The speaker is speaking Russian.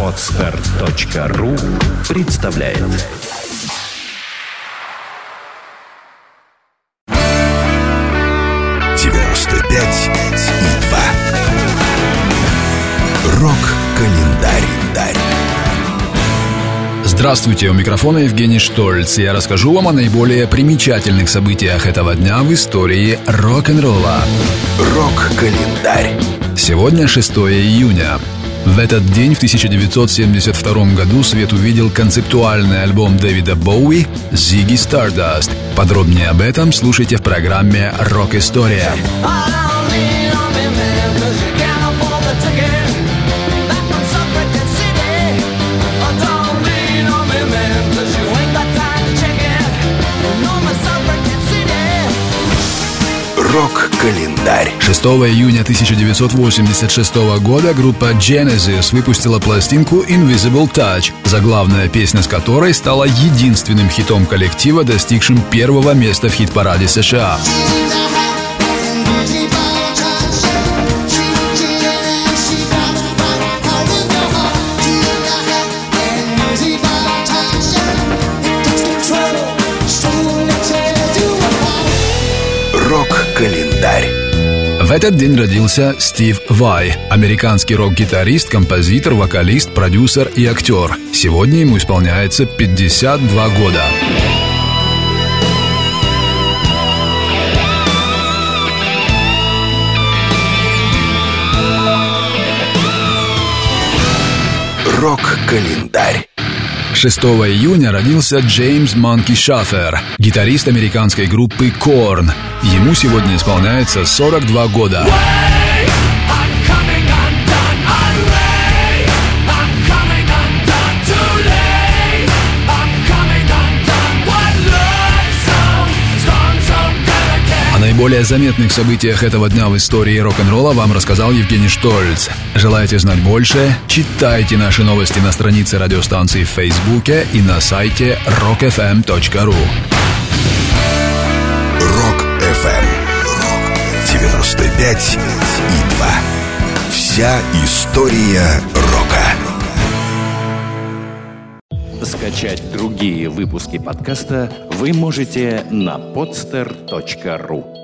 Отстар.ру представляет девяносто пять и два. Рок-календарь. Здравствуйте, у микрофона Евгений Штольц. Я расскажу вам о наиболее примечательных событиях этого дня в истории рок-н-ролла. Рок-календарь. Сегодня 6 июня. В этот день, в 1972 году, свет увидел концептуальный альбом Дэвида Боуи «Ziggy Stardust». Подробнее об этом слушайте в программе «Рок-история». Рок-календарь. 6 июня 1986 года группа Genesis выпустила пластинку Invisible Touch, заглавная песня с которой стала единственным хитом коллектива, достигшим первого места в хит-параде США. Рок-календарь. В этот день родился Стив Вай, американский рок-гитарист, композитор, вокалист, продюсер и актер. Сегодня ему исполняется 52 года. Рок-календарь. 6 июня родился Джеймс Манки Шафер, гитарист американской группы Korn. Ему сегодня исполняется 42 года. О наиболее заметных событиях этого дня в истории рок-н-ролла вам рассказал Евгений Штольц. Желаете знать больше? Читайте наши новости на странице радиостанции в Фейсбуке и на сайте rockfm.ru. Рок-ФМ. 95 и 2. Вся история рока. Скачать другие выпуски подкаста вы можете на podster.ru